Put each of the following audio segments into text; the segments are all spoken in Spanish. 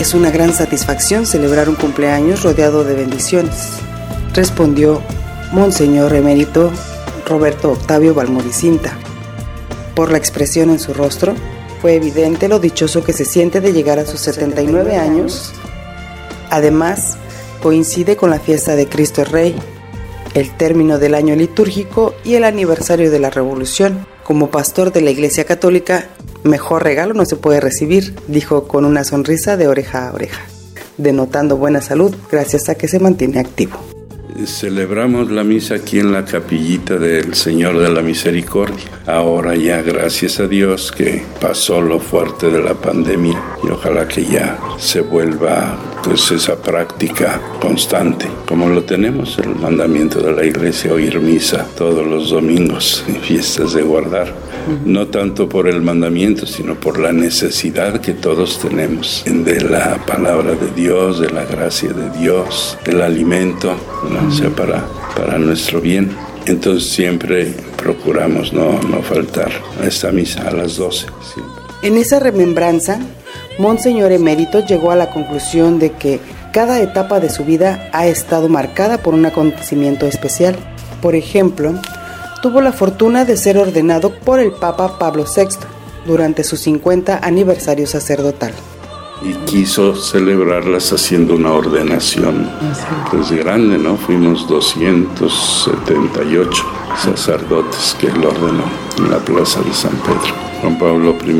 Es una gran satisfacción celebrar un cumpleaños rodeado de bendiciones, respondió Monseñor Emérito Roberto Octavio Balmoricinta. Por la expresión en su rostro, fue evidente lo dichoso que se siente de llegar a sus 79 años. Además, coincide con la fiesta de Cristo Rey, el término del año litúrgico y el aniversario de la Revolución. Como pastor de la Iglesia Católica, mejor regalo no se puede recibir, dijo con una sonrisa de oreja a oreja, denotando buena salud gracias a que se mantiene activo. Celebramos la misa aquí en la capillita del Señor de la Misericordia. Ahora ya, gracias a Dios, que pasó lo fuerte de la pandemia y ojalá que ya se vuelva pues esa práctica constante, como lo tenemos el mandamiento de la iglesia, oír misa todos los domingos y fiestas de guardar no tanto por el mandamiento, sino por la necesidad que todos tenemos de la palabra de Dios, de la gracia de Dios, del alimento, ¿no? sea, para, para nuestro bien. Entonces siempre procuramos no, no faltar a esta misa a las 12. En esa remembranza, Monseñor Emérito llegó a la conclusión de que cada etapa de su vida ha estado marcada por un acontecimiento especial. Por ejemplo, tuvo la fortuna de ser ordenado por el Papa Pablo VI durante su 50 aniversario sacerdotal. Y quiso celebrarlas haciendo una ordenación pues grande, ¿no? Fuimos 278 sacerdotes que él ordenó en la plaza de San Pedro. Juan Pablo I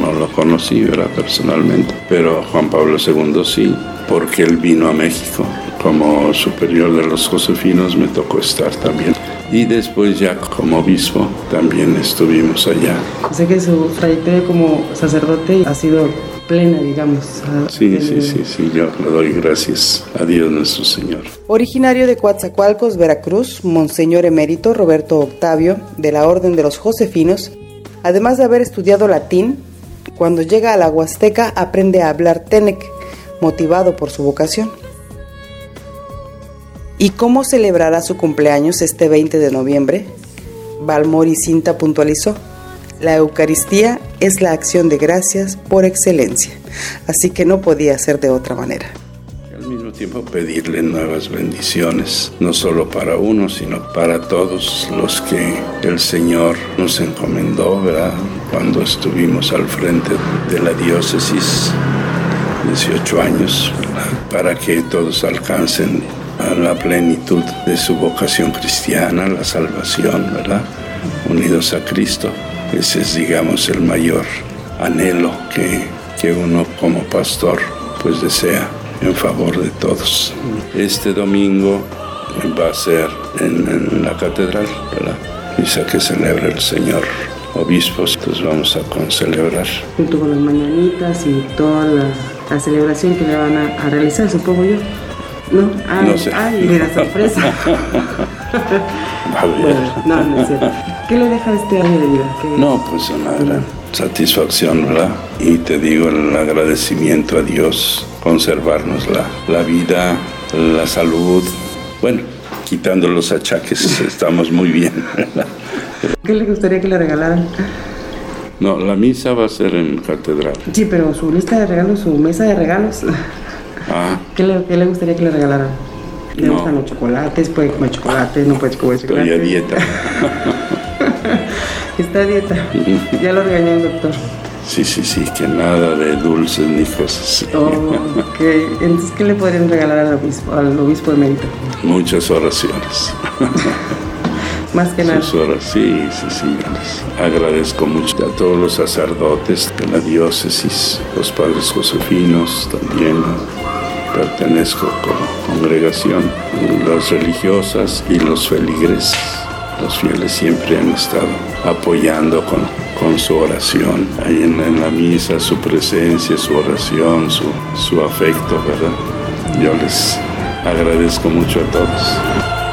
no, lo conocí, era personalmente, pero Juan Pablo II sí, porque él vino a México. Como superior de los josefinos me tocó estar también y después ya como obispo también estuvimos allá. Sé que su trayectoria como sacerdote ha sido plena, digamos. Sí, sí, sí, sí, yo le doy gracias a Dios nuestro Señor. Originario de Coatzacoalcos, Veracruz, Monseñor Emérito Roberto Octavio, de la Orden de los Josefinos, además de haber estudiado latín, cuando llega a la Huasteca aprende a hablar Tenec, motivado por su vocación. ¿Y cómo celebrará su cumpleaños este 20 de noviembre? Balmori Cinta puntualizó. La Eucaristía es la acción de gracias por excelencia, así que no podía ser de otra manera. Al mismo tiempo pedirle nuevas bendiciones, no solo para uno, sino para todos los que el Señor nos encomendó, ¿verdad? Cuando estuvimos al frente de la diócesis, 18 años, para que todos alcancen a la plenitud de su vocación cristiana, la salvación, ¿verdad? Unidos a Cristo. Ese es, digamos, el mayor anhelo que, que uno como pastor pues desea en favor de todos. Este domingo va a ser en, la catedral, ¿verdad? Misa que celebra el Señor obispos, entonces vamos a concelebrar. Junto con las mañanitas y toda la, celebración que le van a, a realizar, supongo yo. No, ay, no sé. Ay, mira, sorpresa. no, no es cierto. ¿Qué le deja este año de vida? No, pues una gran satisfacción, ¿verdad? Y te digo el agradecimiento a Dios, conservarnos la, la vida, la salud. Bueno, quitando los achaques, estamos muy bien. ¿Qué le gustaría que le regalaran? No, la misa va a ser en catedral. Sí, pero su lista de regalos, su mesa de regalos. Ah. ¿Qué, le, ¿Qué, le, gustaría que le regalaran? ¿Le gustan los chocolates? ¿Puede comer chocolates? ¿No puede comer chocolates? Estoy a dieta. Está a dieta. Ya lo regañó el doctor. Sí, sí, sí, que nada de dulces ni cosas así. Oh, ok. Entonces, ¿qué le podrían regalar al obispo, al obispo de Mérida? Muchas oraciones. Más que nada. Sus horas, sí, sí, sí. Agradezco mucho a todos los sacerdotes de la diócesis, los padres josefinos también pertenezco como congregación, las religiosas y los feligreses. Los fieles siempre han estado apoyando con, con su oración, ahí en, la misa, su presencia, su oración, su, su afecto, ¿verdad? Yo les agradezco mucho a todos.